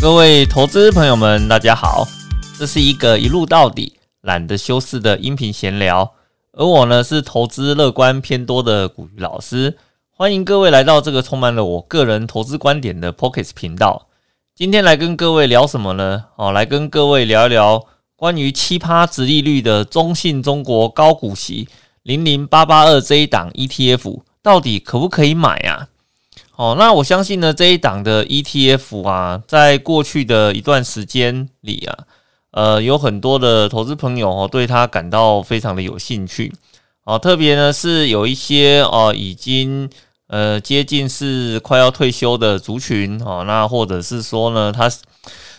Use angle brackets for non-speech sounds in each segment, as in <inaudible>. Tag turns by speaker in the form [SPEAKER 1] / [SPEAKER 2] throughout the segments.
[SPEAKER 1] 各位投资朋友们，大家好，这是一个一路到底、懒得修饰的音频闲聊。而我呢，是投资乐观偏多的古鱼老师，欢迎各位来到这个充满了我个人投资观点的 Pocket 频道。今天来跟各位聊什么呢？哦，来跟各位聊一聊关于奇葩值利率的中信中国高股息零零八八二这一档 ETF，到底可不可以买啊？哦，那我相信呢，这一档的 ETF 啊，在过去的一段时间里啊，呃，有很多的投资朋友哦，对它感到非常的有兴趣。哦，特别呢是有一些哦，已经呃接近是快要退休的族群哦，那或者是说呢，他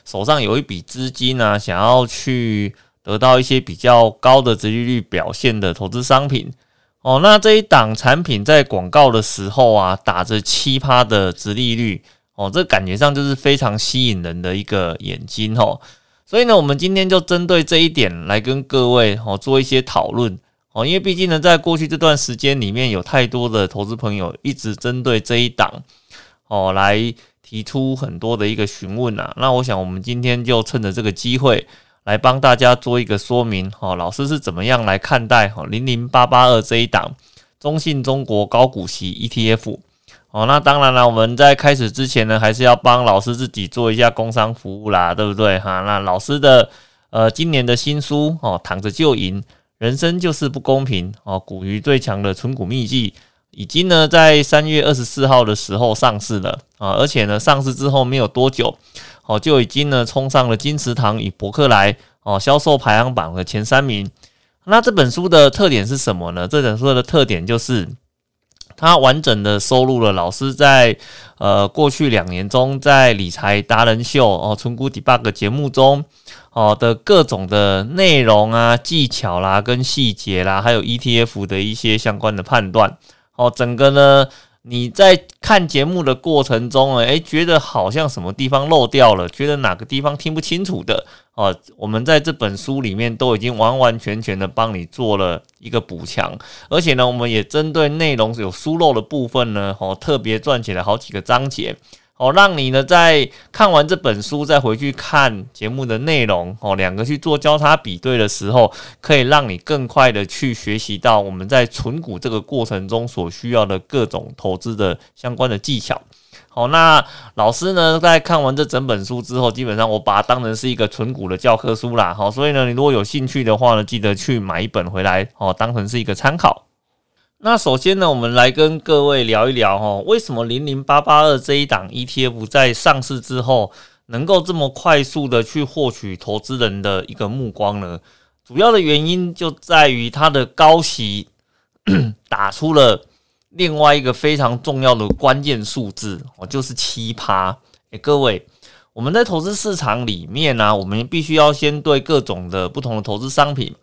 [SPEAKER 1] 手上有一笔资金啊，想要去得到一些比较高的殖利率表现的投资商品。哦，那这一档产品在广告的时候啊，打着七趴的直利率，哦，这感觉上就是非常吸引人的一个眼睛哦。所以呢，我们今天就针对这一点来跟各位哦做一些讨论哦。因为毕竟呢，在过去这段时间里面有太多的投资朋友一直针对这一档哦来提出很多的一个询问啊。那我想我们今天就趁着这个机会。来帮大家做一个说明哈，老师是怎么样来看待哈零零八八二这一档中信中国高股息 ETF 哦？那当然了，我们在开始之前呢，还是要帮老师自己做一下工商服务啦，对不对哈？那老师的呃今年的新书哦，躺着就赢，人生就是不公平哦，股鱼最强的存股秘籍，已经呢在三月二十四号的时候上市了啊，而且呢上市之后没有多久。哦，就已经呢冲上了金池堂与伯克莱哦销售排行榜的前三名。那这本书的特点是什么呢？这本书的特点就是它完整的收录了老师在呃过去两年中在理财达人秀哦存股 debug 节目中哦的各种的内容啊技巧啦跟细节啦，还有 ETF 的一些相关的判断哦，整个呢。你在看节目的过程中，诶，觉得好像什么地方漏掉了，觉得哪个地方听不清楚的，哦，我们在这本书里面都已经完完全全的帮你做了一个补强，而且呢，我们也针对内容有疏漏的部分呢，哦，特别撰写了好几个章节。哦，让你呢在看完这本书再回去看节目的内容哦，两个去做交叉比对的时候，可以让你更快的去学习到我们在存股这个过程中所需要的各种投资的相关的技巧。好，那老师呢在看完这整本书之后，基本上我把它当成是一个存股的教科书啦。好，所以呢，你如果有兴趣的话呢，记得去买一本回来哦，当成是一个参考。那首先呢，我们来跟各位聊一聊哈，为什么零零八八二这一档 ETF 在上市之后能够这么快速的去获取投资人的一个目光呢？主要的原因就在于它的高息 <coughs> 打出了另外一个非常重要的关键数字哦，就是七趴。诶，各位，我们在投资市场里面呢，我们必须要先对各种的不同的投资商品。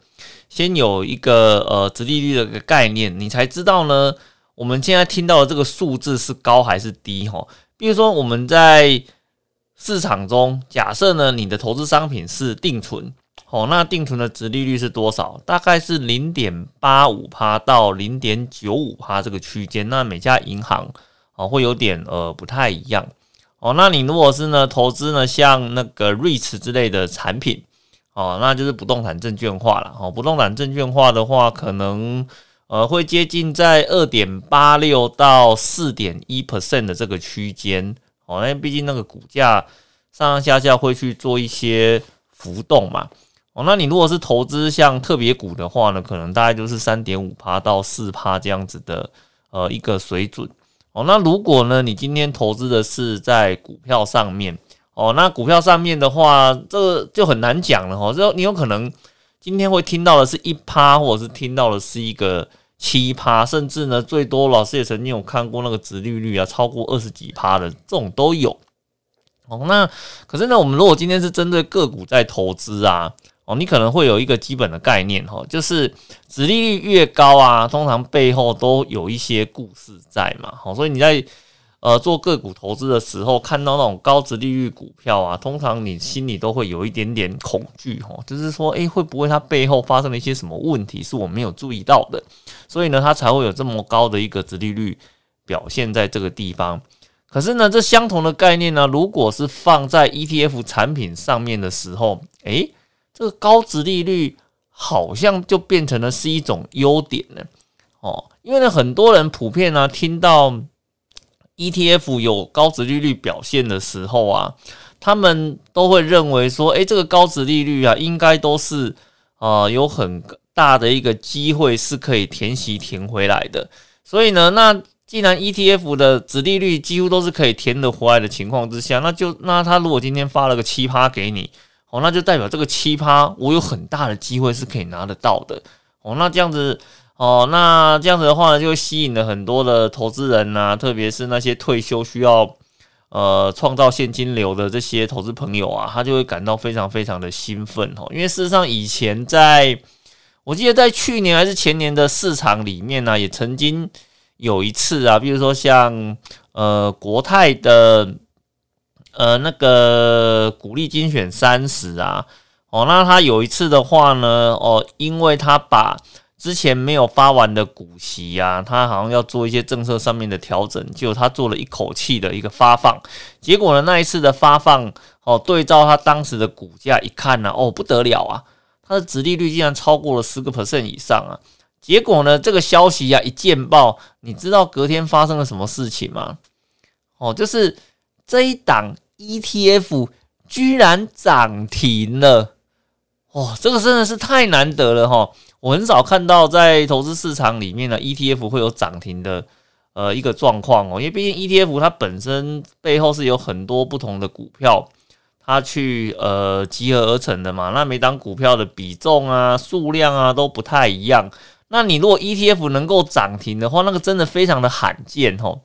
[SPEAKER 1] 先有一个呃，直利率的一个概念，你才知道呢。我们现在听到的这个数字是高还是低？哈，比如说我们在市场中，假设呢，你的投资商品是定存，哦，那定存的直利率是多少？大概是零点八五趴到零点九五趴这个区间。那每家银行哦会有点呃不太一样。哦，那你如果是呢投资呢像那个 REITs 之类的产品。哦，那就是不动产证券化了。哦，不动产证券化的话，可能呃会接近在二点八六到四点一 percent 的这个区间。哦，因为毕竟那个股价上上下下会去做一些浮动嘛。哦，那你如果是投资像特别股的话呢，可能大概就是三点五趴到四趴这样子的呃一个水准。哦，那如果呢你今天投资的是在股票上面。哦，那股票上面的话，这就很难讲了哈。就你有可能今天会听到的是一趴，或者是听到的是一个七趴，甚至呢，最多老师也曾经有看过那个殖利率啊，超过二十几趴的这种都有。哦，那可是呢，我们如果今天是针对个股在投资啊，哦，你可能会有一个基本的概念哈，就是殖利率越高啊，通常背后都有一些故事在嘛。好，所以你在。呃，做个股投资的时候，看到那种高值利率股票啊，通常你心里都会有一点点恐惧哈，就是说，诶，会不会它背后发生了一些什么问题，是我没有注意到的？所以呢，它才会有这么高的一个值利率表现在这个地方。可是呢，这相同的概念呢，如果是放在 ETF 产品上面的时候，诶，这个高值利率好像就变成了是一种优点呢。哦，因为呢，很多人普遍呢听到 ETF 有高值利率表现的时候啊，他们都会认为说，诶，这个高值利率啊，应该都是啊有很大的一个机会是可以填息填回来的。所以呢，那既然 ETF 的值利率几乎都是可以填得回来的情况之下，那就那他如果今天发了个奇葩给你，哦，那就代表这个奇葩我有很大的机会是可以拿得到的。哦，那这样子。哦，那这样子的话呢，就吸引了很多的投资人呐，特别是那些退休需要呃创造现金流的这些投资朋友啊，他就会感到非常非常的兴奋哦。因为事实上，以前在我记得在去年还是前年的市场里面呢，也曾经有一次啊，比如说像呃国泰的呃那个股利精选三十啊，哦，那他有一次的话呢，哦，因为他把之前没有发完的股息呀，他好像要做一些政策上面的调整，就他做了一口气的一个发放，结果呢，那一次的发放哦，对照他当时的股价一看呢，哦不得了啊，它的殖利率竟然超过了十个 percent 以上啊！结果呢，这个消息呀一见报，你知道隔天发生了什么事情吗？哦，就是这一档 ETF 居然涨停了，哦，这个真的是太难得了哈！我很少看到在投资市场里面呢，ETF 会有涨停的呃一个状况哦，因为毕竟 ETF 它本身背后是有很多不同的股票，它去呃集合而成的嘛。那每档股票的比重啊、数量啊都不太一样。那你如果 ETF 能够涨停的话，那个真的非常的罕见哦。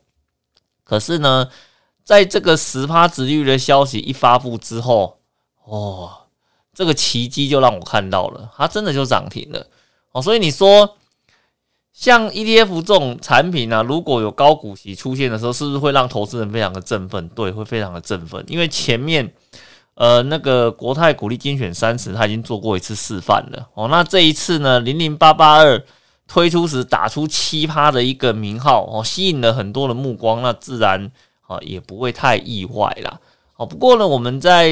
[SPEAKER 1] 可是呢，在这个十趴值率的消息一发布之后，哦，这个奇迹就让我看到了，它真的就涨停了。哦，所以你说像 ETF 这种产品呢，如果有高股息出现的时候，是不是会让投资人非常的振奋？对，会非常的振奋，因为前面呃那个国泰股利精选三十，他已经做过一次示范了。哦，那这一次呢，零零八八二推出时打出奇葩的一个名号，哦，吸引了很多的目光，那自然啊也不会太意外啦。哦，不过呢，我们在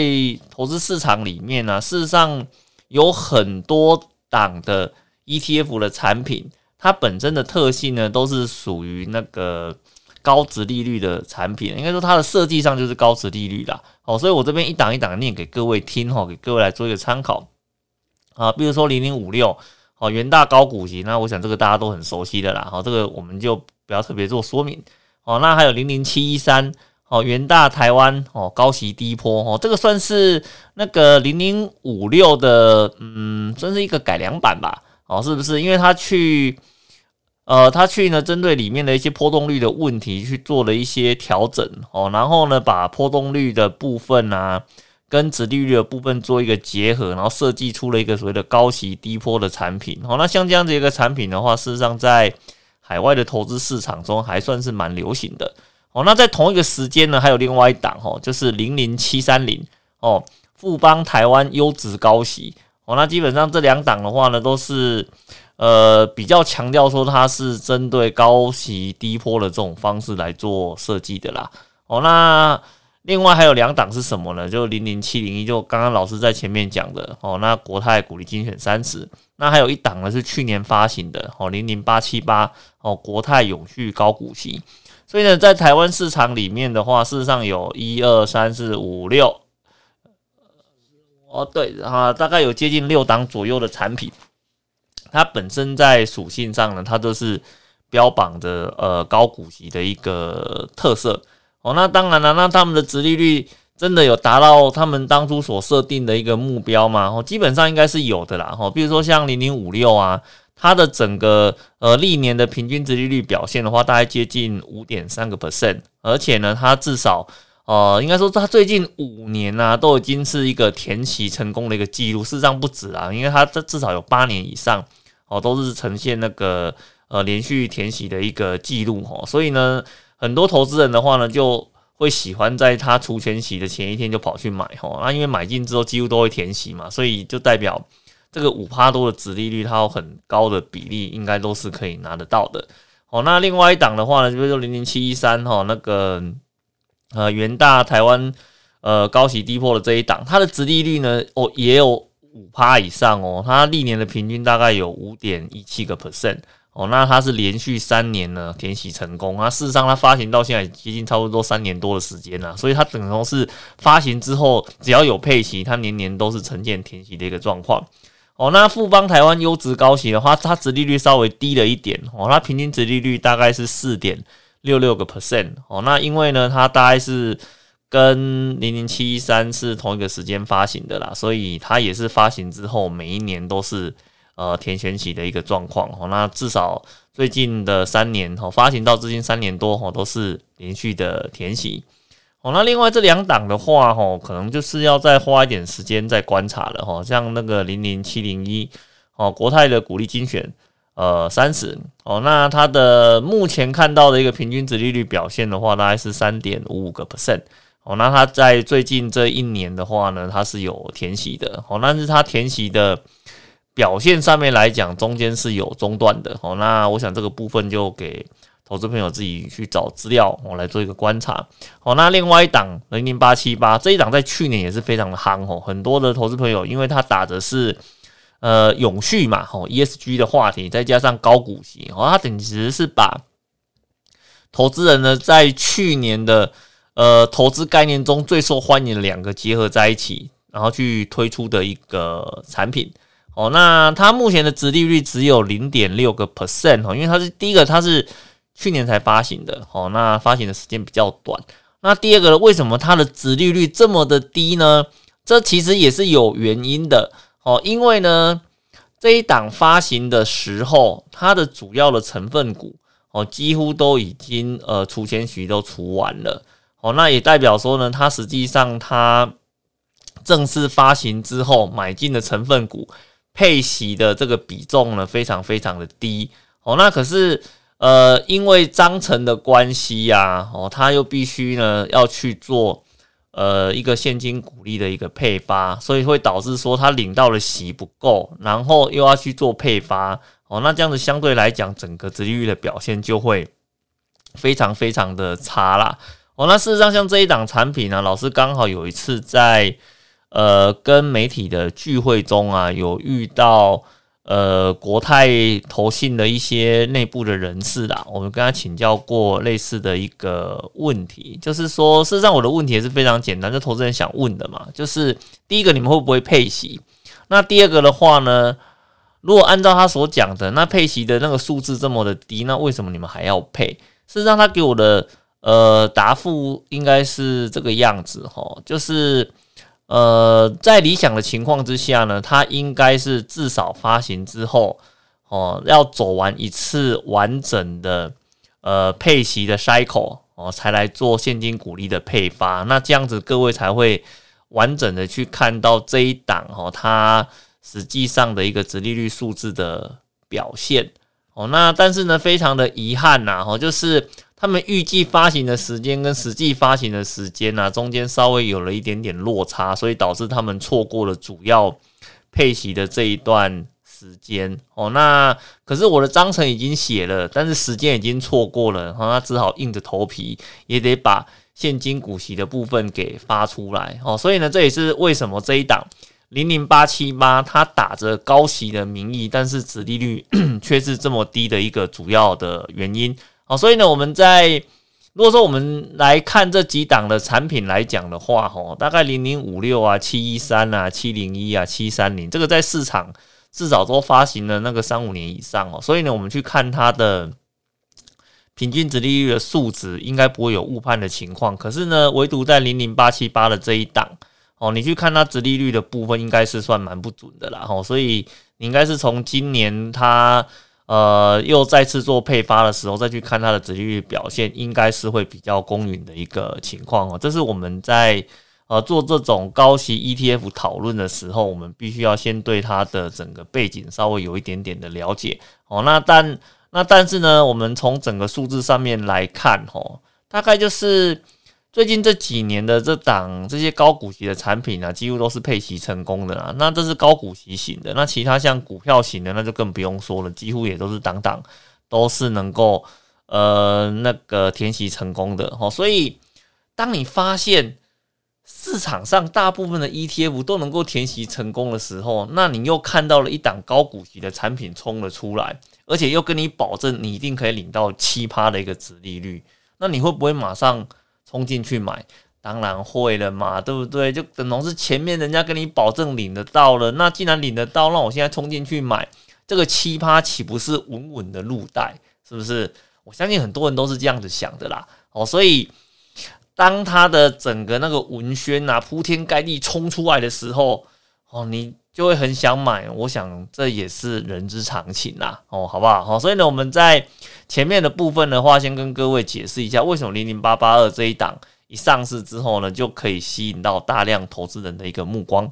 [SPEAKER 1] 投资市场里面呢，事实上有很多档的。ETF 的产品，它本身的特性呢，都是属于那个高值利率的产品，应该说它的设计上就是高值利率啦。哦，所以我这边一档一档念给各位听哈，给各位来做一个参考啊。比如说零零五六，哦，元大高股息，那我想这个大家都很熟悉的啦。好，这个我们就不要特别做说明。哦，那还有零零七一三，哦，元大台湾，哦，高息低坡，哦，这个算是那个零零五六的，嗯，算是一个改良版吧。哦，是不是？因为他去，呃，他去呢，针对里面的一些波动率的问题去做了一些调整哦，然后呢，把波动率的部分啊，跟殖利率的部分做一个结合，然后设计出了一个所谓的高息低波的产品。哦，那像这样子一个产品的话，事实上在海外的投资市场中还算是蛮流行的。哦，那在同一个时间呢，还有另外一档哦，就是零零七三零哦，富邦台湾优质高息。哦，那基本上这两档的话呢，都是呃比较强调说它是针对高息低坡的这种方式来做设计的啦。哦，那另外还有两档是什么呢？就零零七零一，就刚刚老师在前面讲的哦。那国泰股利精选三十，那还有一档呢是去年发行的哦，零零八七八哦，国泰永续高股息。所以呢，在台湾市场里面的话，事实上有一二三四五六。哦，对啊，大概有接近六档左右的产品，它本身在属性上呢，它都是标榜着呃高股息的一个特色。哦，那当然了，那他们的殖利率真的有达到他们当初所设定的一个目标吗？哦，基本上应该是有的啦。哦，比如说像零零五六啊，它的整个呃历年的平均殖利率表现的话，大概接近五点三个 percent，而且呢，它至少。哦，应该说它最近五年呢，都已经是一个填息成功的一个记录，事实上不止啊，因为它这至少有八年以上哦，都是呈现那个呃连续填息的一个记录哦，所以呢，很多投资人的话呢，就会喜欢在它除全息的前一天就跑去买哈，那因为买进之后几乎都会填息嘛，所以就代表这个五趴多的值利率，它有很高的比例应该都是可以拿得到的哦。那另外一档的话呢，就是零零七一三哈那个。呃元大台湾呃高息低破的这一档，它的殖利率呢哦也有五趴以上哦，它历年的平均大概有五点一七个 percent。哦，那它是连续三年呢填息成功啊。事实上，它发行到现在接近差不多三年多的时间了，所以它等同是发行之后，只要有配息，它年年都是呈现填息的一个状况。哦，那富邦台湾优质高息的话，它殖利率稍微低了一点哦，它平均殖利率大概是四点六六个 percent 哦。那因为呢，它大概是跟零零七一三是同一个时间发行的啦，所以它也是发行之后每一年都是。呃，填选起的一个状况哦，那至少最近的三年哦，发行到至今三年多哦，都是连续的填息哦。那另外这两档的话哦，可能就是要再花一点时间再观察了哈。像那个零零七零一哦，国泰的股利精选呃三十哦，那它的目前看到的一个平均值利率表现的话，大概是三点五五个 percent 哦。那它在最近这一年的话呢，它是有填息的哦，但是它填息的。表现上面来讲，中间是有中断的哦。那我想这个部分就给投资朋友自己去找资料，我来做一个观察。哦，那另外一档零零八七八这一档在去年也是非常的夯哦。很多的投资朋友，因为它打的是呃永续嘛，哦 ESG 的话题，再加上高股息，哦，它等于是把投资人呢在去年的呃投资概念中最受欢迎的两个结合在一起，然后去推出的一个产品。哦，那它目前的殖利率只有零点六个 percent 哦，因为它是第一个，它是去年才发行的哦，那发行的时间比较短。那第二个，为什么它的殖利率这么的低呢？这其实也是有原因的哦，因为呢，这一档发行的时候，它的主要的成分股哦，几乎都已经呃除钱许都除完了哦，那也代表说呢，它实际上它正式发行之后买进的成分股。配息的这个比重呢，非常非常的低哦。那可是呃，因为章程的关系呀，哦，他又必须呢要去做呃一个现金股利的一个配发，所以会导致说他领到的息不够，然后又要去做配发哦。那这样子相对来讲，整个殖利率的表现就会非常非常的差啦。哦，那事实上像这一档产品呢，老师刚好有一次在。呃，跟媒体的聚会中啊，有遇到呃国泰投信的一些内部的人士啦，我们跟他请教过类似的一个问题，就是说，事实上我的问题也是非常简单，就投资人想问的嘛，就是第一个，你们会不会配息？那第二个的话呢，如果按照他所讲的，那配息的那个数字这么的低，那为什么你们还要配？事实上，他给我的呃答复应该是这个样子哈，就是。呃，在理想的情况之下呢，它应该是至少发行之后，哦，要走完一次完整的呃配息的 cycle 哦，才来做现金股利的配发。那这样子各位才会完整的去看到这一档哦，它实际上的一个殖利率数字的表现哦。那但是呢，非常的遗憾呐，哦，就是。他们预计发行的时间跟实际发行的时间呢，中间稍微有了一点点落差，所以导致他们错过了主要配息的这一段时间哦。那可是我的章程已经写了，但是时间已经错过了，那只好硬着头皮也得把现金股息的部分给发出来哦。所以呢，这也是为什么这一档零零八七八它打着高息的名义，但是子利率 <coughs> 却是这么低的一个主要的原因。好，所以呢，我们在如果说我们来看这几档的产品来讲的话，吼，大概零零五六啊、七一三啊、七零一啊、七三零，这个在市场至少都发行了那个三五年以上哦。所以呢，我们去看它的平均值利率的数值，应该不会有误判的情况。可是呢，唯独在零零八七八的这一档哦，你去看它值利率的部分，应该是算蛮不准的啦。吼，所以你应该是从今年它。呃，又再次做配发的时候，再去看它的殖利率表现，应该是会比较公允的一个情况哦。这是我们在呃做这种高息 ETF 讨论的时候，我们必须要先对它的整个背景稍微有一点点的了解哦。那但那但是呢，我们从整个数字上面来看，哦，大概就是。最近这几年的这档这些高股息的产品啊，几乎都是配息成功的啦。那这是高股息型的，那其他像股票型的，那就更不用说了，几乎也都是档档都是能够呃那个填息成功的哦。所以。当你发现市场上大部分的 ETF 都能够填息成功的时候，那你又看到了一档高股息的产品冲了出来，而且又跟你保证你一定可以领到七趴的一个值利率，那你会不会马上冲进去买？当然会了嘛，对不对？就等同是前面人家跟你保证领得到了，那既然领得到，那我现在冲进去买这个奇葩，岂不是稳稳的入袋？是不是？我相信很多人都是这样子想的啦。哦，所以当他的整个那个文宣啊铺天盖地冲出来的时候，哦，你就会很想买。我想这也是人之常情啦。哦，好不好？好，所以呢，我们在前面的部分的话，先跟各位解释一下，为什么零零八八二这一档。一上市之后呢，就可以吸引到大量投资人的一个目光。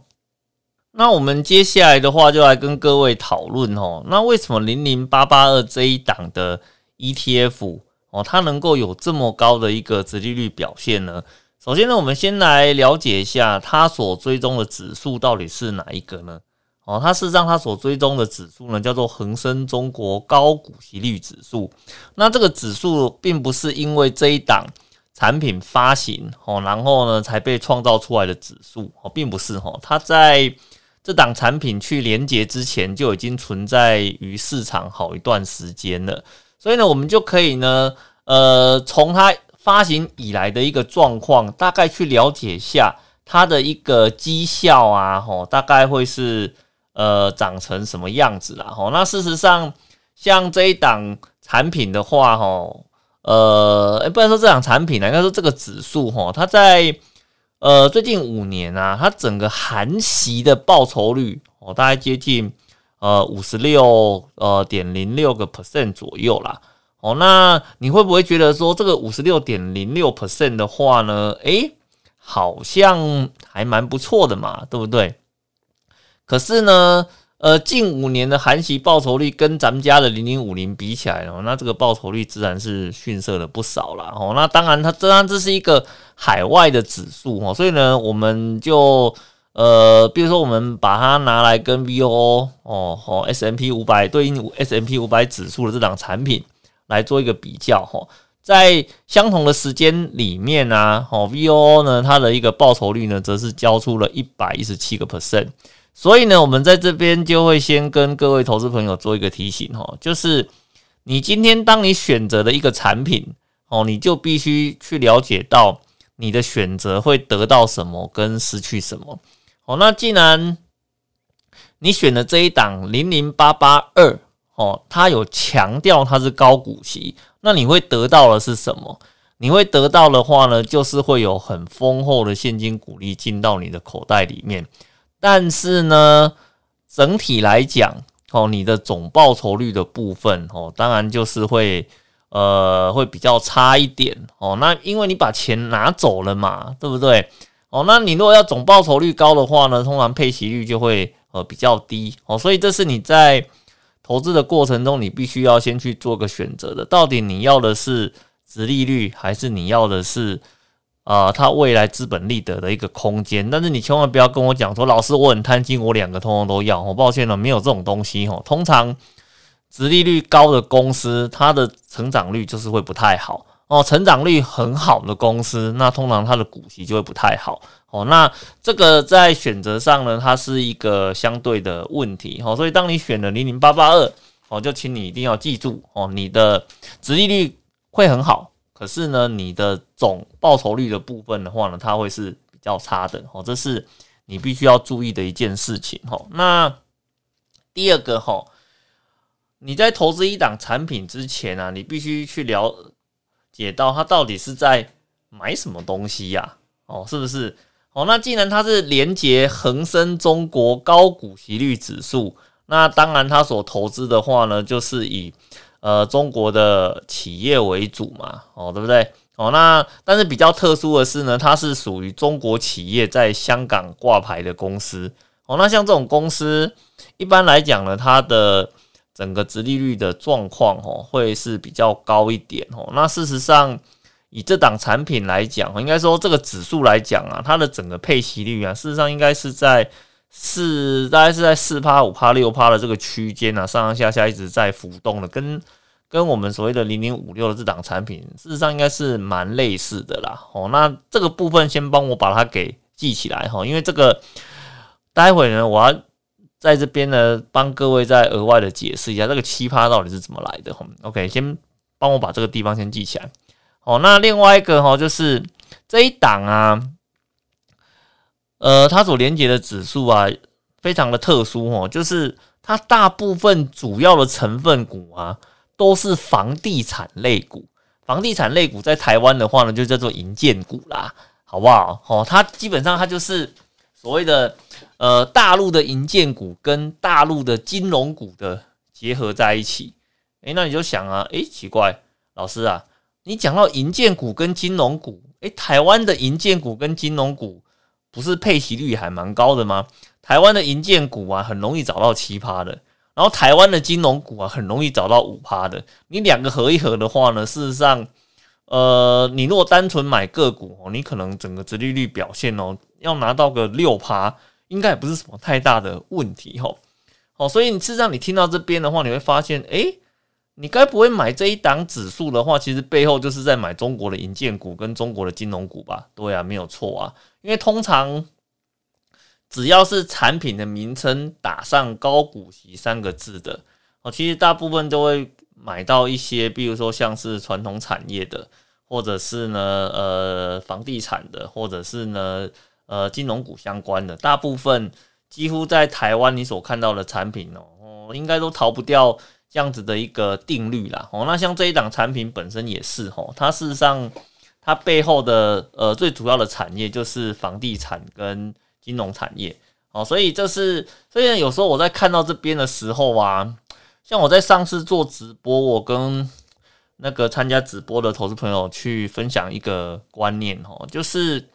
[SPEAKER 1] 那我们接下来的话，就来跟各位讨论哦。那为什么零零八八二这一档的 ETF 哦，它能够有这么高的一个殖利率表现呢？首先呢，我们先来了解一下它所追踪的指数到底是哪一个呢？哦，它是让它所追踪的指数呢，叫做恒生中国高股息率指数。那这个指数并不是因为这一档。产品发行哦，然后呢才被创造出来的指数哦，并不是哦，它在这档产品去连接之前就已经存在于市场好一段时间了，所以呢，我们就可以呢，呃，从它发行以来的一个状况，大概去了解一下它的一个绩效啊，吼，大概会是呃长成什么样子啦，吼，那事实上像这一档产品的话，吼。呃，不能说这档产品呢，应该说这个指数吼，它在呃最近五年啊，它整个含息的报酬率哦，大概接近呃五十六呃点零六个 percent 左右啦。哦，那你会不会觉得说这个五十六点零六 percent 的话呢？诶，好像还蛮不错的嘛，对不对？可是呢？呃，近五年的韩系报酬率跟咱们家的零零五零比起来哦，那这个报酬率自然是逊色了不少了哦。那当然，它当然这是一个海外的指数哦，所以呢，我们就呃，比如说我们把它拿来跟 VOO 哦哦 S M P 五百对应 S M P 五百指数的这档产品来做一个比较哈，在相同的时间里面呢，哦 VOO 呢它的一个报酬率呢，则是交出了一百一十七个 percent。所以呢，我们在这边就会先跟各位投资朋友做一个提醒哈，就是你今天当你选择的一个产品哦，你就必须去了解到你的选择会得到什么跟失去什么。哦，那既然你选的这一档零零八八二哦，它有强调它是高股息，那你会得到的是什么？你会得到的话呢，就是会有很丰厚的现金股利进到你的口袋里面。但是呢，整体来讲，哦，你的总报酬率的部分，哦，当然就是会，呃，会比较差一点，哦，那因为你把钱拿走了嘛，对不对？哦，那你如果要总报酬率高的话呢，通常配息率就会呃比较低，哦，所以这是你在投资的过程中，你必须要先去做个选择的，到底你要的是值利率，还是你要的是？啊，它未来资本利得的一个空间，但是你千万不要跟我讲说，老师我很贪心，我两个通通都要。我抱歉了，没有这种东西哦。通常，殖利率高的公司，它的成长率就是会不太好哦。成长率很好的公司，那通常它的股息就会不太好哦。那这个在选择上呢，它是一个相对的问题哦。所以当你选了零零八八二哦，就请你一定要记住哦，你的殖利率会很好。可是呢，你的总报酬率的部分的话呢，它会是比较差的哦，这是你必须要注意的一件事情哈。那第二个哈，你在投资一档产品之前啊，你必须去了解到它到底是在买什么东西呀？哦，是不是？哦，那既然它是连接恒生中国高股息率指数，那当然它所投资的话呢，就是以。呃，中国的企业为主嘛，哦，对不对？哦，那但是比较特殊的是呢，它是属于中国企业在香港挂牌的公司。哦，那像这种公司，一般来讲呢，它的整个殖利率的状况，哦，会是比较高一点。哦，那事实上，以这档产品来讲，应该说这个指数来讲啊，它的整个配息率啊，事实上应该是在。四大概是在四趴五趴六趴的这个区间啊，上上下下一直在浮动的，跟跟我们所谓的零零五六的这档产品，事实上应该是蛮类似的啦。哦，那这个部分先帮我把它给记起来哈，因为这个待会呢，我要在这边呢帮各位再额外的解释一下这个奇葩到底是怎么来的。哈，OK，先帮我把这个地方先记起来。哦，那另外一个哈，就是这一档啊，呃，它所连接的指数啊，非常的特殊哦，就是它大部分主要的成分股啊。都是房地产类股，房地产类股在台湾的话呢，就叫做银建股啦，好不好？哦，它基本上它就是所谓的呃大陆的银建股跟大陆的金融股的结合在一起。诶，那你就想啊，诶，奇怪，老师啊，你讲到银建股跟金融股，诶，台湾的银建股跟金融股不是配息率还蛮高的吗？台湾的银建股啊，很容易找到奇葩的。然后台湾的金融股啊，很容易找到五趴的。你两个合一合的话呢，事实上，呃，你如果单纯买个股，你可能整个殖利率表现哦，要拿到个六趴，应该也不是什么太大的问题哈。哦，所以你事实上你听到这边的话，你会发现，诶，你该不会买这一档指数的话，其实背后就是在买中国的银建股跟中国的金融股吧？对啊，没有错啊，因为通常。只要是产品的名称打上高股息三个字的哦，其实大部分都会买到一些，比如说像是传统产业的，或者是呢呃房地产的，或者是呢呃金融股相关的。大部分几乎在台湾你所看到的产品哦，应该都逃不掉这样子的一个定律啦。哦，那像这一档产品本身也是哦，它事实上它背后的呃最主要的产业就是房地产跟。金融产业，哦，所以这是，所以有时候我在看到这边的时候啊，像我在上次做直播，我跟那个参加直播的投资朋友去分享一个观念，哦，就是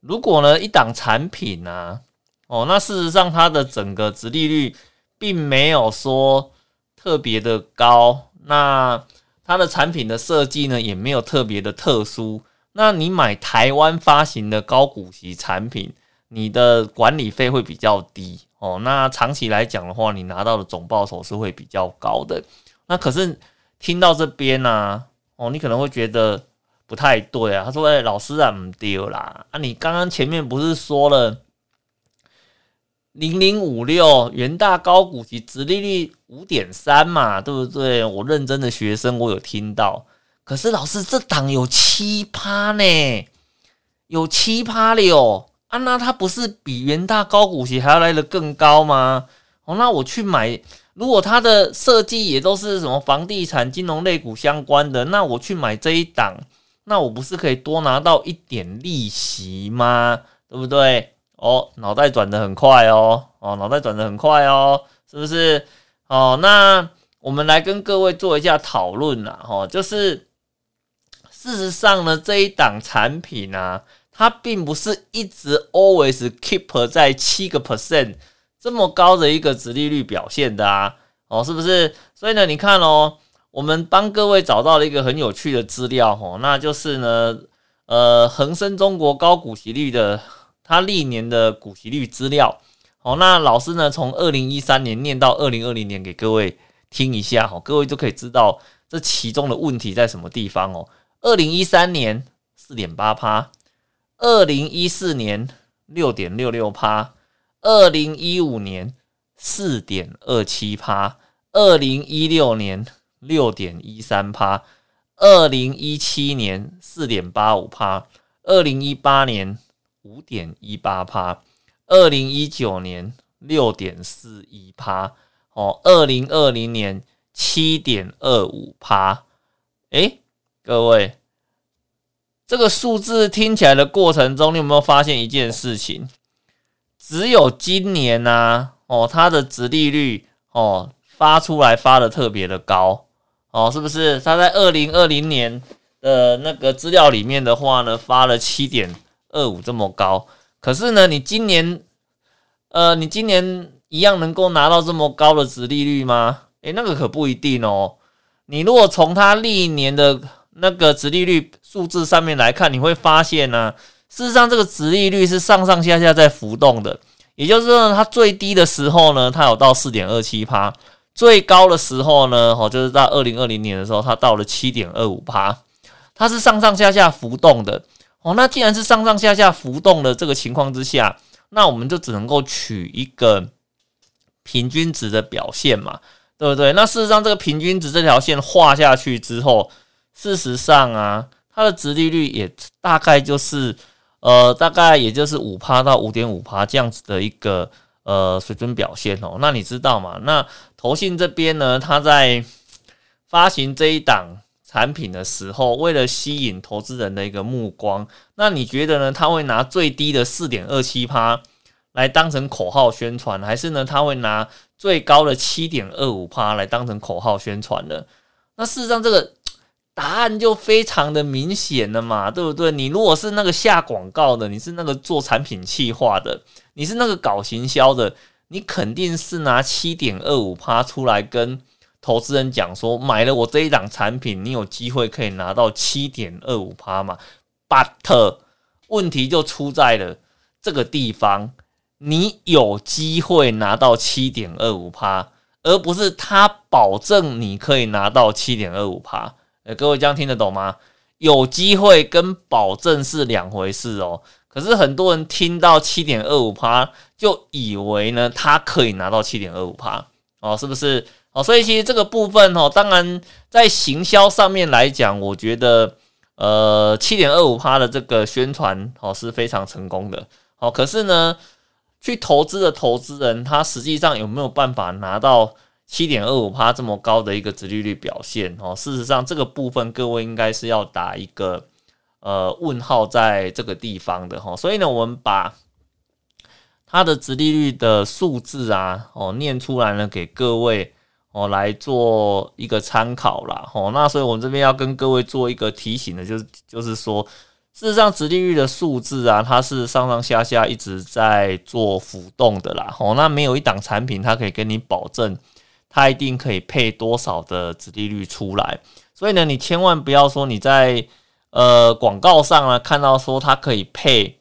[SPEAKER 1] 如果呢一档产品呢，哦，那事实上它的整个值利率并没有说特别的高，那它的产品的设计呢也没有特别的特殊，那你买台湾发行的高股息产品。你的管理费会比较低哦，那长期来讲的话，你拿到的总报酬是会比较高的。那可是听到这边呢，哦，你可能会觉得不太对啊。他说：“哎，老师啊，唔丢啦，啊，你刚刚前面不是说了零零五六元大高股息，殖利率五点三嘛，对不对？我认真的学生，我有听到。可是老师，这档有七趴呢，有七趴了哟。”啊，那它不是比元大高股息还要来的更高吗？哦，那我去买，如果它的设计也都是什么房地产、金融类股相关的，那我去买这一档，那我不是可以多拿到一点利息吗？对不对？哦，脑袋转的很快哦，哦，脑袋转的很快哦，是不是？哦，那我们来跟各位做一下讨论啦，哦，就是事实上呢，这一档产品呢。它并不是一直 always keep 在七个 percent 这么高的一个值利率表现的啊，哦，是不是？所以呢，你看哦，我们帮各位找到了一个很有趣的资料哦，那就是呢，呃，恒生中国高股息率的它历年的股息率资料。哦，那老师呢，从二零一三年念到二零二零年给各位听一下，哦，各位就可以知道这其中的问题在什么地方哦。二零一三年四点八趴。二零一四年六点六六趴，二零一五年四点二七趴，二零一六年六点一三趴，二零一七年四点八五趴，二零一八年五点一八趴，二零一九年六点四一趴，哦，二零二零年七点二五趴，诶，各位。这个数字听起来的过程中，你有没有发现一件事情？只有今年呢，哦，它的值利率哦发出来发的特别的高哦，是不是？他在二零二零年的那个资料里面的话呢，发了七点二五这么高。可是呢，你今年，呃，你今年一样能够拿到这么高的值利率吗？诶，那个可不一定哦。你如果从它历年的那个值利率数字上面来看，你会发现呢，事实上这个值利率是上上下下在浮动的。也就是说，它最低的时候呢，它有到四点二七趴；最高的时候呢，哦，就是在二零二零年的时候，它到了七点二五趴，它是上上下下浮动的。哦，那既然是上上下下浮动的这个情况之下，那我们就只能够取一个平均值的表现嘛，对不对？那事实上，这个平均值这条线画下去之后，事实上啊，它的值利率也大概就是呃，大概也就是五趴到五点五趴这样子的一个呃水准表现哦。那你知道吗？那投信这边呢，它在发行这一档。产品的时候，为了吸引投资人的一个目光，那你觉得呢？他会拿最低的四点二七趴来当成口号宣传，还是呢？他会拿最高的七点二五趴来当成口号宣传的？那事实上，这个答案就非常的明显了嘛，对不对？你如果是那个下广告的，你是那个做产品企划的，你是那个搞行销的，你肯定是拿七点二五趴出来跟。投资人讲说，买了我这一档产品，你有机会可以拿到七点二五趴嘛？But 问题就出在了这个地方，你有机会拿到七点二五趴，而不是他保证你可以拿到七点二五趴。诶，各位这样听得懂吗？有机会跟保证是两回事哦。可是很多人听到七点二五趴，就以为呢，他可以拿到七点二五趴哦，是不是？哦，所以其实这个部分哦，当然在行销上面来讲，我觉得呃七点二五趴的这个宣传哦是非常成功的。哦，可是呢，去投资的投资人他实际上有没有办法拿到七点二五趴这么高的一个殖利率表现？哦，事实上这个部分各位应该是要打一个呃问号在这个地方的哈。所以呢，我们把它的殖利率的数字啊哦念出来呢给各位。哦，来做一个参考啦。哦，那所以我们这边要跟各位做一个提醒的，就是就是说，事实上，直利率的数字啊，它是上上下下一直在做浮动的啦。哦，那没有一档产品，它可以跟你保证，它一定可以配多少的直利率出来。所以呢，你千万不要说你在呃广告上呢看到说它可以配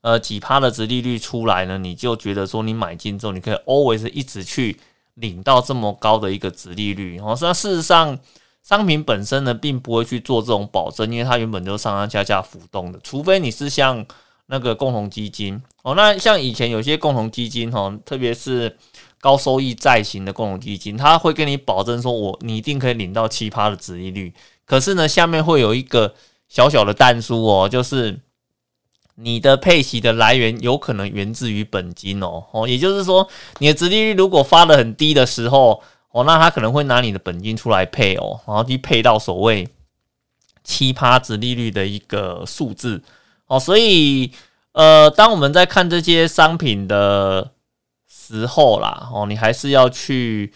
[SPEAKER 1] 呃几趴的值利率出来呢，你就觉得说你买进之后，你可以 always 一直去。领到这么高的一个值利率，哦，那事实上商品本身呢，并不会去做这种保证，因为它原本就上上下下浮动的，除非你是像那个共同基金，哦，那像以前有些共同基金，哈，特别是高收益债型的共同基金，它会跟你保证说，我你一定可以领到七趴的值利率，可是呢，下面会有一个小小的弹书哦，就是。你的配息的来源有可能源自于本金哦，哦，也就是说，你的殖利率如果发的很低的时候，哦，那他可能会拿你的本金出来配哦，然后去配到所谓奇葩值利率的一个数字哦，所以呃，当我们在看这些商品的时候啦，哦，你还是要去。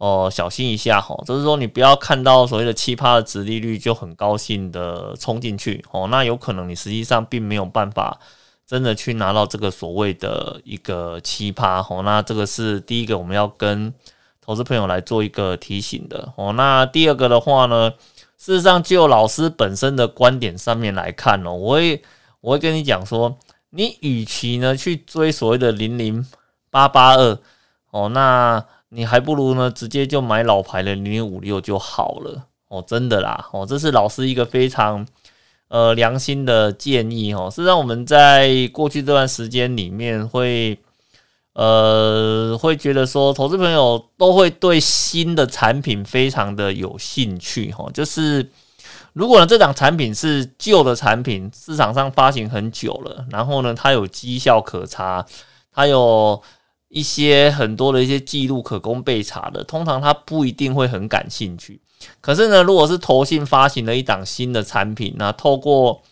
[SPEAKER 1] 哦，小心一下哈，就是说你不要看到所谓的奇葩的值利率就很高兴的冲进去哦，那有可能你实际上并没有办法真的去拿到这个所谓的一个奇葩哦，那这个是第一个我们要跟投资朋友来做一个提醒的哦。那第二个的话呢，事实上就老师本身的观点上面来看哦，我会我会跟你讲说，你与其呢去追所谓的零零八八二哦，那你还不如呢，直接就买老牌的零零五六就好了哦，真的啦哦，这是老师一个非常呃良心的建议哦。是让我们在过去这段时间里面会呃会觉得说，投资朋友都会对新的产品非常的有兴趣哈。就是如果呢这档产品是旧的产品，市场上发行很久了，然后呢它有绩效可查，它有。一些很多的一些记录可供被查的，通常他不一定会很感兴趣。可是呢，如果是投信发行了一档新的产品，那透过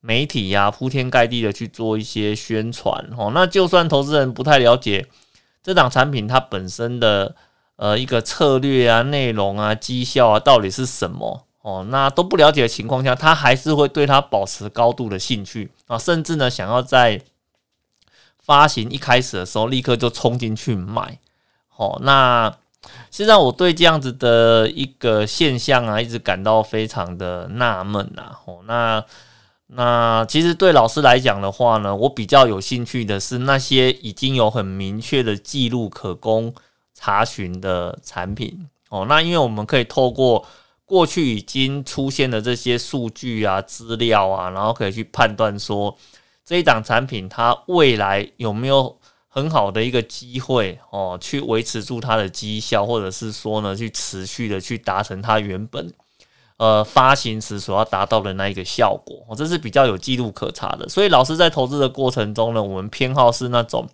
[SPEAKER 1] 媒体呀铺天盖地的去做一些宣传哦，那就算投资人不太了解这档产品它本身的呃一个策略啊、内容啊、绩效啊到底是什么哦，那都不了解的情况下，他还是会对它保持高度的兴趣啊，甚至呢想要在。发行一开始的时候，立刻就冲进去买，好，那现在我对这样子的一个现象啊，一直感到非常的纳闷啊，哦，那那其实对老师来讲的话呢，我比较有兴趣的是那些已经有很明确的记录可供查询的产品哦。那因为我们可以透过过去已经出现的这些数据啊、资料啊，然后可以去判断说这一档产品它未来有没有很好的一个机会哦，去维持住它的绩效，或者是说呢，去持续的去达成它原本呃发行时所要达到的那一个效果哦，这是比较有记录可查的。所以老师在投资的过程中呢，我们偏好是那种。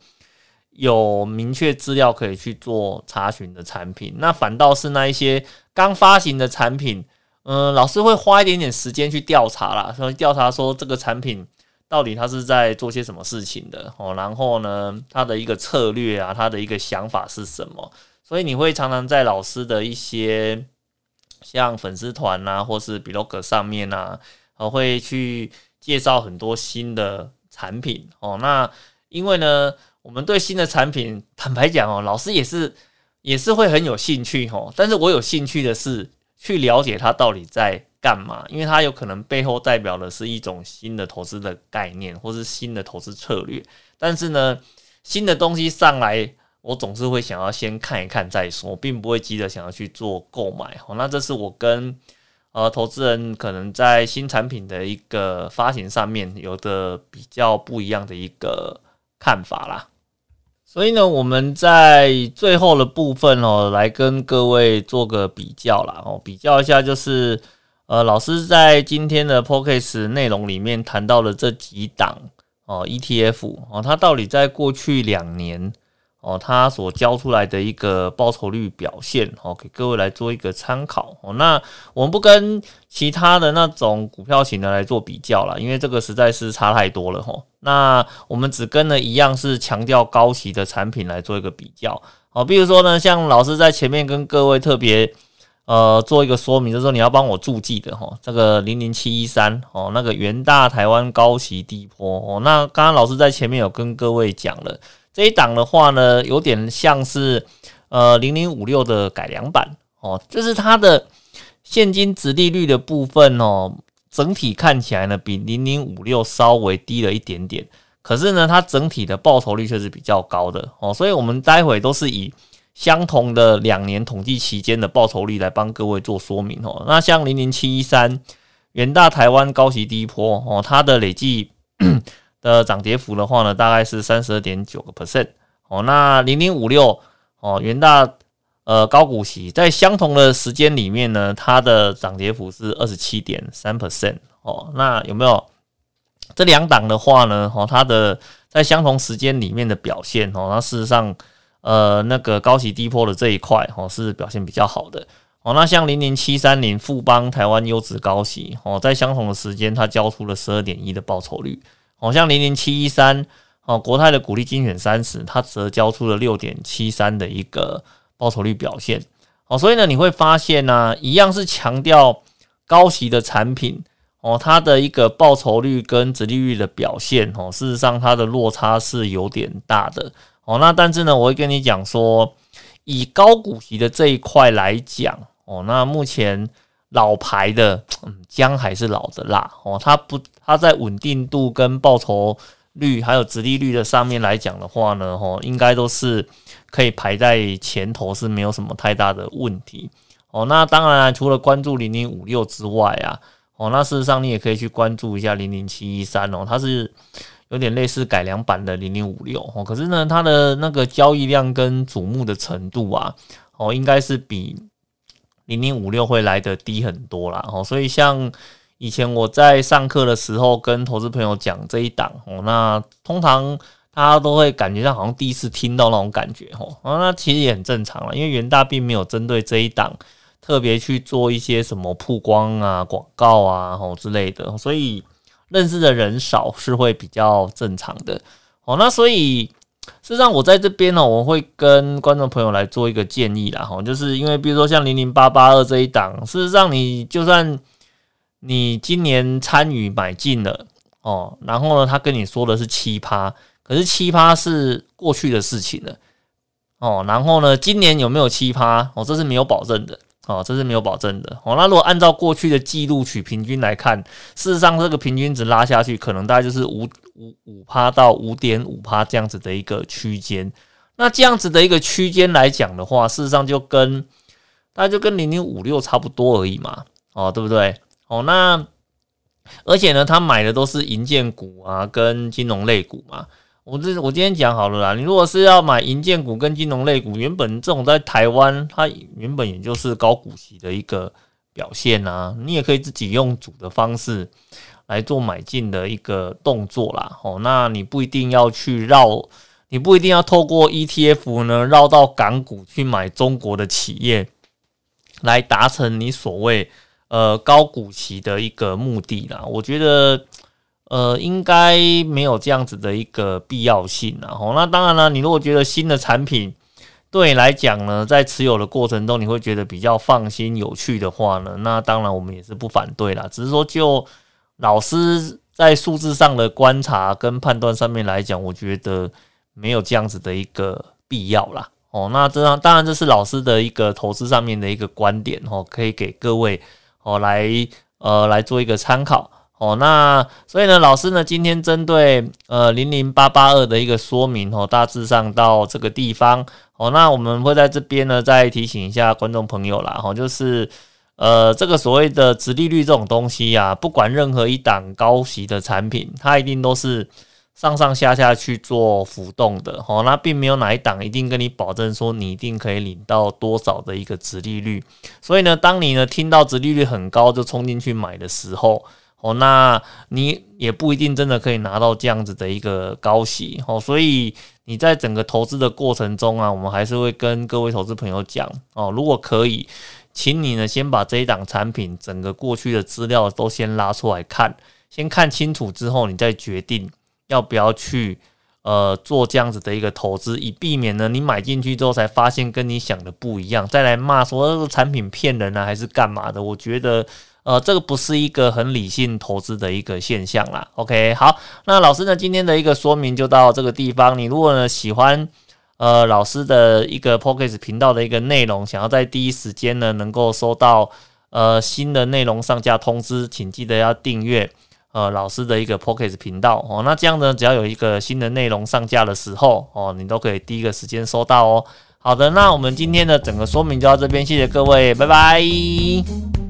[SPEAKER 1] 有明确资料可以去做查询的产品，那反倒是那一些刚发行的产品，嗯，老师会花一点点时间去调查啦，所以调查说这个产品到底他是在做些什么事情的哦，然后呢，他的一个策略啊，他的一个想法是什么？所以你会常常在老师的一些像粉丝团啊，或是 blog 上面啊，哦，会去介绍很多新的产品哦。那因为呢。我们对新的产品，坦白讲哦，老师也是也是会很有兴趣哦。但是我有兴趣的是去了解他到底在干嘛，因为它有可能背后代表的是一种新的投资的概念，或是新的投资策略。但是呢，新的东西上来，我总是会想要先看一看再说，并不会急着想要去做购买。哦，那这是我跟呃投资人可能在新产品的一个发行上面有的比较不一样的一个看法啦。所以呢，我们在最后的部分哦，来跟各位做个比较啦哦，比较一下就是呃，老师在今天的 p o c a s t 内容里面谈到了这几档哦 ETF 哦，它到底在过去两年。哦，它所交出来的一个报酬率表现，哦，给各位来做一个参考。哦，那我们不跟其他的那种股票型的来做比较了，因为这个实在是差太多了。吼，那我们只跟了一样是强调高息的产品来做一个比较。哦，比如说呢，像老师在前面跟各位特别呃做一个说明，就是说你要帮我注记的，哈，这个零零七一三，哦，那个元大台湾高息低波，哦，那刚刚老师在前面有跟各位讲了。这一档的话呢，有点像是呃零零五六的改良版哦，就是它的现金值利率的部分哦，整体看起来呢比零零五六稍微低了一点点，可是呢它整体的报酬率却是比较高的哦，所以我们待会都是以相同的两年统计期间的报酬率来帮各位做说明哦。那像零零七一三元大台湾高息低坡哦，它的累计。的涨跌幅的话呢，大概是三十二点九个 percent 哦。那零零五六哦，元大呃高股息在相同的时间里面呢，它的涨跌幅是二十七点三 percent 哦。那有没有这两档的话呢？哦，它的在相同时间里面的表现哦，那事实上呃那个高息低坡的这一块哦是表现比较好的哦。那像零零七三零富邦台湾优质高息哦，在相同的时间它交出了十二点一的报酬率。哦像零零七一三哦，国泰的股利精选三十，它则交出了六点七三的一个报酬率表现。哦，所以呢，你会发现呢，一样是强调高息的产品哦，它的一个报酬率跟殖利率的表现哦，事实上它的落差是有点大的。哦，那但是呢，我会跟你讲说，以高股息的这一块来讲哦，那目前。老牌的，嗯，姜还是老的辣哦。它不，它在稳定度跟报酬率还有殖利率的上面来讲的话呢，哦，应该都是可以排在前头，是没有什么太大的问题哦。那当然，除了关注零零五六之外啊，哦，那事实上你也可以去关注一下零零七一三哦，它是有点类似改良版的零零五六哦。可是呢，它的那个交易量跟瞩目的程度啊，哦，应该是比。零零五六会来的低很多啦，哦，所以像以前我在上课的时候跟投资朋友讲这一档哦，那通常大家都会感觉上好像第一次听到那种感觉哦，啊，那其实也很正常了，因为元大并没有针对这一档特别去做一些什么曝光啊、广告啊哦之类的，所以认识的人少是会比较正常的哦，那所以。事实上，我在这边呢，我会跟观众朋友来做一个建议啦，哈，就是因为比如说像零零八八二这一档，事实上你就算你今年参与买进了哦，然后呢，他跟你说的是七趴，可是七趴是过去的事情了哦，然后呢，今年有没有七趴哦，这是没有保证的。哦，这是没有保证的。哦，那如果按照过去的记录取平均来看，事实上这个平均值拉下去，可能大概就是五五五趴到五点五趴这样子的一个区间。那这样子的一个区间来讲的话，事实上就跟大概就跟零零五六差不多而已嘛，哦，对不对？哦，那而且呢，他买的都是银建股啊，跟金融类股嘛。我这我今天讲好了啦，你如果是要买银建股跟金融类股，原本这种在台湾，它原本也就是高股息的一个表现啊，你也可以自己用主的方式来做买进的一个动作啦。哦，那你不一定要去绕。你不一定要透过 ETF 呢绕到港股去买中国的企业，来达成你所谓呃高股息的一个目的啦。我觉得呃应该没有这样子的一个必要性啦。哦，那当然了，你如果觉得新的产品对你来讲呢，在持有的过程中你会觉得比较放心、有趣的话呢，那当然我们也是不反对啦。只是说就老师在数字上的观察跟判断上面来讲，我觉得。没有这样子的一个必要啦，哦，那这样当然这是老师的一个投资上面的一个观点哦，可以给各位哦来呃来做一个参考哦。那所以呢，老师呢今天针对呃零零八八二的一个说明哦，大致上到这个地方哦，那我们会在这边呢再提醒一下观众朋友啦，哈，就是呃这个所谓的直利率这种东西呀，不管任何一档高息的产品，它一定都是。上上下下去做浮动的，哦，那并没有哪一档一定跟你保证说你一定可以领到多少的一个直利率。所以呢，当你呢听到直利率很高就冲进去买的时候，哦，那你也不一定真的可以拿到这样子的一个高息，哦，所以你在整个投资的过程中啊，我们还是会跟各位投资朋友讲，哦，如果可以，请你呢先把这一档产品整个过去的资料都先拉出来看，先看清楚之后，你再决定。要不要去呃做这样子的一个投资，以避免呢你买进去之后才发现跟你想的不一样，再来骂说这个产品骗人啊，还是干嘛的？我觉得呃这个不是一个很理性投资的一个现象啦。OK，好，那老师呢今天的一个说明就到这个地方。你如果呢喜欢呃老师的一个 p o c k e t 频道的一个内容，想要在第一时间呢能够收到呃新的内容上架通知，请记得要订阅。呃，老师的一个 Pocket 频道哦，那这样呢，只要有一个新的内容上架的时候哦，你都可以第一个时间收到哦。好的，那我们今天的整个说明就到这边，谢谢各位，拜拜。